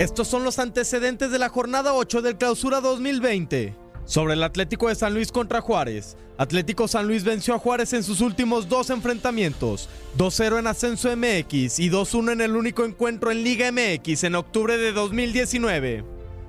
Estos son los antecedentes de la jornada 8 del Clausura 2020. Sobre el Atlético de San Luis contra Juárez. Atlético San Luis venció a Juárez en sus últimos dos enfrentamientos. 2-0 en Ascenso MX y 2-1 en el único encuentro en Liga MX en octubre de 2019.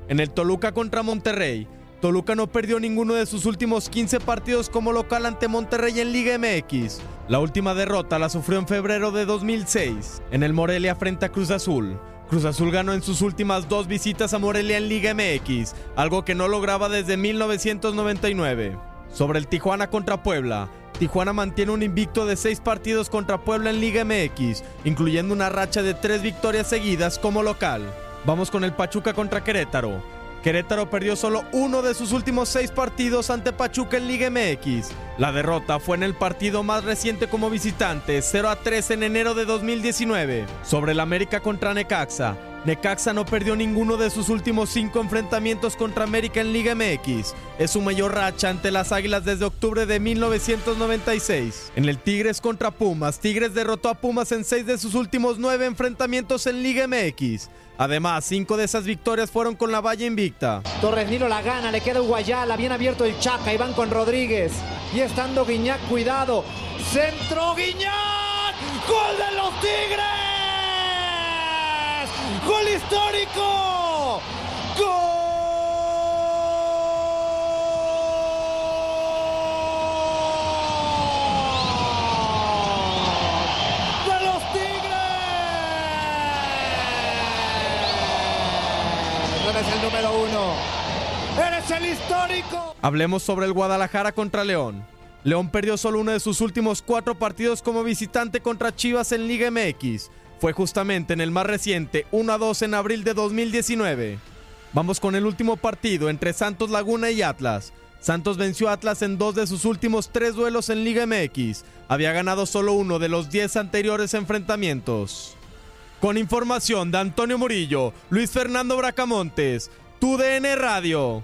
En el Toluca contra Monterrey. Toluca no perdió ninguno de sus últimos 15 partidos como local ante Monterrey en Liga MX. La última derrota la sufrió en febrero de 2006, en el Morelia frente a Cruz Azul. Cruz Azul ganó en sus últimas dos visitas a Morelia en Liga MX, algo que no lograba desde 1999. Sobre el Tijuana contra Puebla. Tijuana mantiene un invicto de seis partidos contra Puebla en Liga MX, incluyendo una racha de tres victorias seguidas como local. Vamos con el Pachuca contra Querétaro. Querétaro perdió solo uno de sus últimos seis partidos ante Pachuca en Liga MX. La derrota fue en el partido más reciente como visitante, 0 a 3 en enero de 2019. Sobre el América contra Necaxa. Necaxa no perdió ninguno de sus últimos cinco enfrentamientos contra América en Liga MX. Es su mayor racha ante las Águilas desde octubre de 1996. En el Tigres contra Pumas, Tigres derrotó a Pumas en seis de sus últimos nueve enfrentamientos en Liga MX. Además, cinco de esas victorias fueron con la valla invicta. Torres Nilo la gana, le queda Guayala, bien abierto el Chaca, y van con Rodríguez. Y estando Guiñac, cuidado. Centro Guiñac, gol de los Tigres. Gol histórico. Gol de los Tigres. Eres el número uno. Eres el histórico. Hablemos sobre el Guadalajara contra León. León perdió solo uno de sus últimos cuatro partidos como visitante contra Chivas en Liga MX. Fue justamente en el más reciente 1 a 2 en abril de 2019. Vamos con el último partido entre Santos Laguna y Atlas. Santos venció a Atlas en dos de sus últimos tres duelos en Liga MX. Había ganado solo uno de los 10 anteriores enfrentamientos. Con información de Antonio Murillo, Luis Fernando Bracamontes, TUDN Radio.